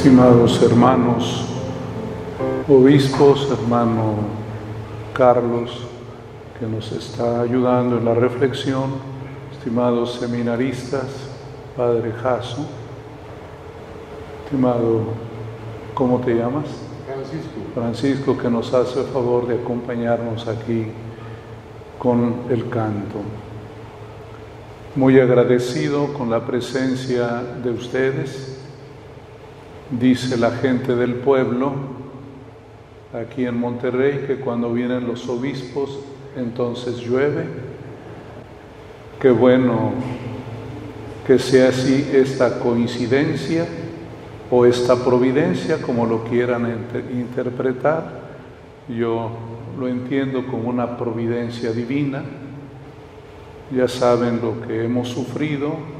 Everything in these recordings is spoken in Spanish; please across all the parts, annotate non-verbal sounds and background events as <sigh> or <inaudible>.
estimados hermanos, obispos, hermano Carlos, que nos está ayudando en la reflexión, estimados seminaristas, Padre Jaso, estimado, ¿cómo te llamas? Francisco. Francisco, que nos hace el favor de acompañarnos aquí con el canto. Muy agradecido con la presencia de ustedes Dice la gente del pueblo aquí en Monterrey que cuando vienen los obispos entonces llueve. Qué bueno que sea así esta coincidencia o esta providencia, como lo quieran interpretar. Yo lo entiendo como una providencia divina. Ya saben lo que hemos sufrido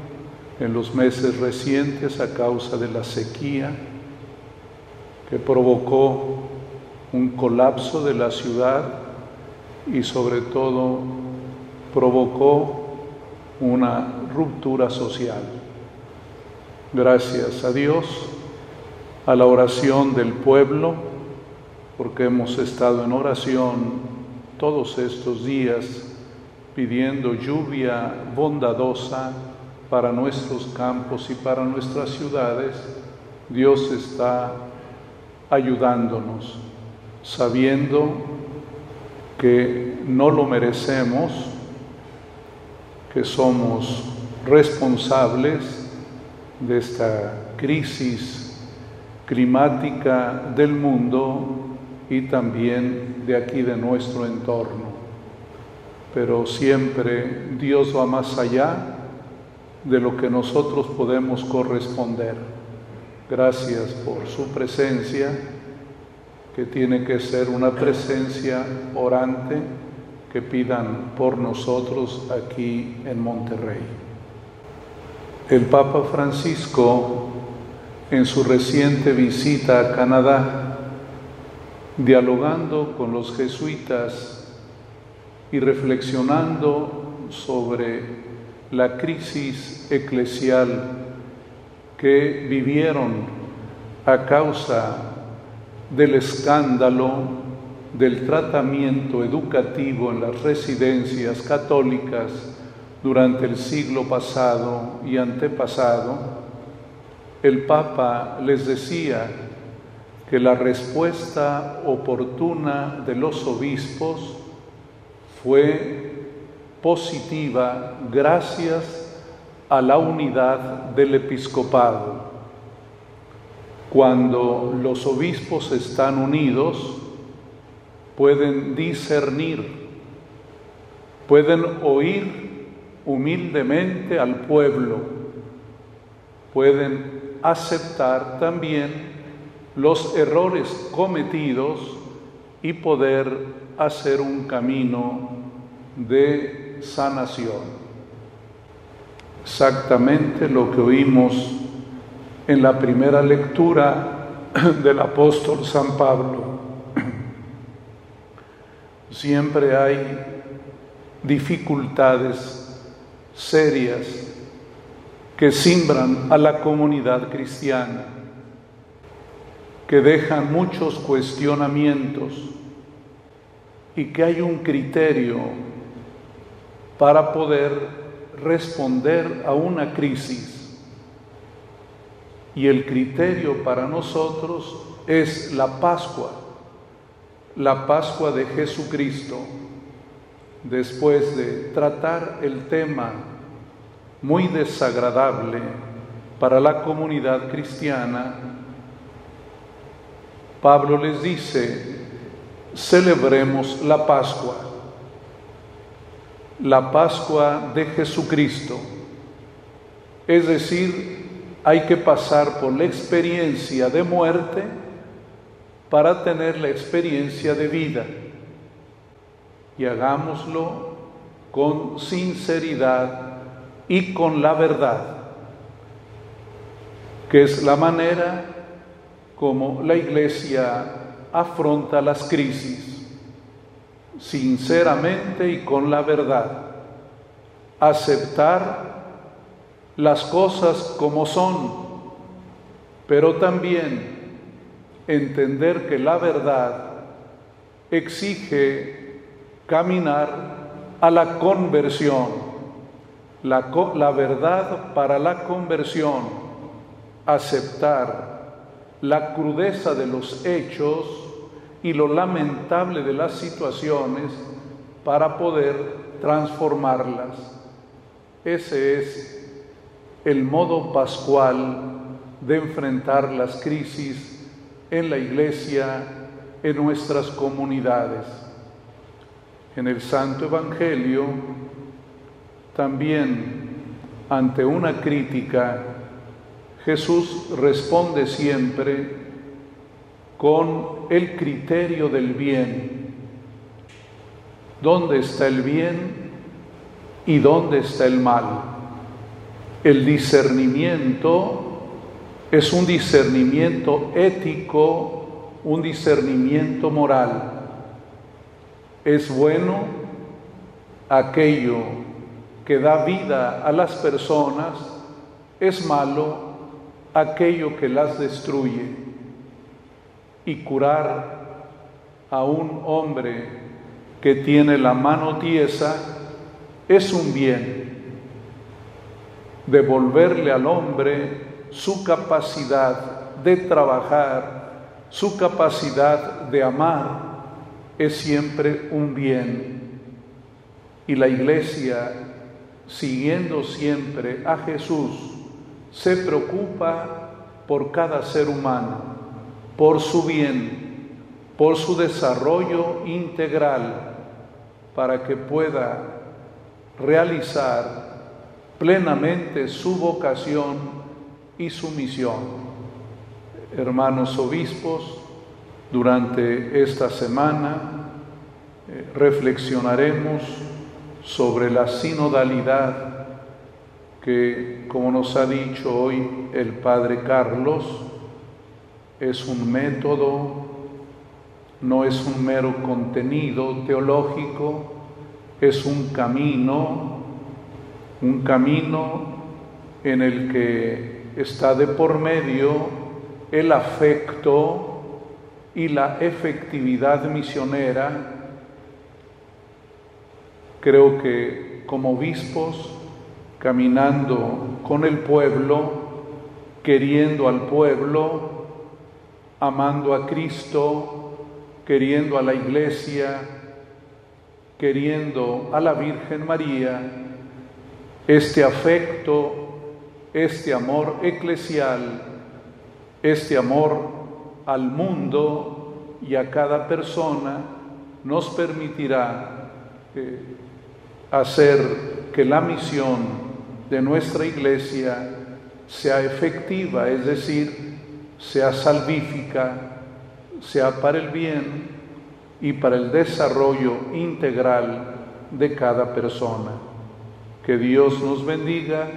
en los meses recientes a causa de la sequía que provocó un colapso de la ciudad y sobre todo provocó una ruptura social. Gracias a Dios, a la oración del pueblo, porque hemos estado en oración todos estos días pidiendo lluvia bondadosa para nuestros campos y para nuestras ciudades, Dios está ayudándonos, sabiendo que no lo merecemos, que somos responsables de esta crisis climática del mundo y también de aquí de nuestro entorno. Pero siempre Dios va más allá de lo que nosotros podemos corresponder. Gracias por su presencia, que tiene que ser una presencia orante que pidan por nosotros aquí en Monterrey. El Papa Francisco, en su reciente visita a Canadá, dialogando con los jesuitas y reflexionando sobre la crisis eclesial que vivieron a causa del escándalo del tratamiento educativo en las residencias católicas durante el siglo pasado y antepasado, el Papa les decía que la respuesta oportuna de los obispos fue positiva gracias a la unidad del episcopado. Cuando los obispos están unidos, pueden discernir, pueden oír humildemente al pueblo, pueden aceptar también los errores cometidos y poder hacer un camino de sanación. Exactamente lo que oímos en la primera lectura <clears throat> del apóstol San Pablo. <clears throat> Siempre hay dificultades serias que simbran a la comunidad cristiana, que dejan muchos cuestionamientos y que hay un criterio para poder responder a una crisis. Y el criterio para nosotros es la Pascua, la Pascua de Jesucristo. Después de tratar el tema muy desagradable para la comunidad cristiana, Pablo les dice, celebremos la Pascua la Pascua de Jesucristo. Es decir, hay que pasar por la experiencia de muerte para tener la experiencia de vida. Y hagámoslo con sinceridad y con la verdad, que es la manera como la iglesia afronta las crisis sinceramente y con la verdad, aceptar las cosas como son pero también entender que la verdad exige caminar a la conversión. La, la, verdad para la conversión, aceptar la crudeza de los hechos y lo lamentable de las situaciones para poder transformarlas. Ese es el modo pascual de enfrentar las crisis en la iglesia, en nuestras comunidades. En el Santo Evangelio, también ante una crítica, Jesús responde siempre con el criterio del bien. ¿Dónde está el bien y dónde está el mal? El discernimiento es un discernimiento ético, un discernimiento moral. Es bueno aquello que da vida a las personas, es malo aquello que las destruye. Y curar a un hombre que tiene la mano tiesa es un bien. Devolverle al hombre su capacidad de trabajar, su capacidad de amar, es siempre un bien. Y la iglesia, siguiendo siempre a Jesús, se preocupa por cada ser humano, por su bien, por su desarrollo integral, para que pueda realizar plenamente su vocación y su misión. Hermanos obispos, durante esta semana eh, reflexionaremos sobre la sinodalidad que, como nos ha dicho hoy el Padre Carlos, es un método, no es un mero contenido teológico, es un camino, un camino en el que está de por medio el afecto y la efectividad misionera. Creo que como obispos, caminando con el pueblo, queriendo al pueblo, amando a Cristo, queriendo a la iglesia, queriendo a la Virgen María, este afecto este amor eclesial, este amor al mundo y a cada persona nos permitirá eh, hacer que la misión de nuestra iglesia sea efectiva, es decir, sea salvífica, sea para el bien y para el desarrollo integral de cada persona. Que Dios nos bendiga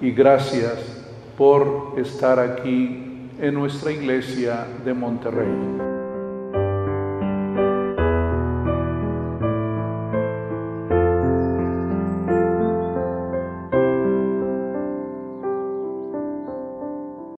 y gracias por estar aquí en nuestra iglesia de Monterrey.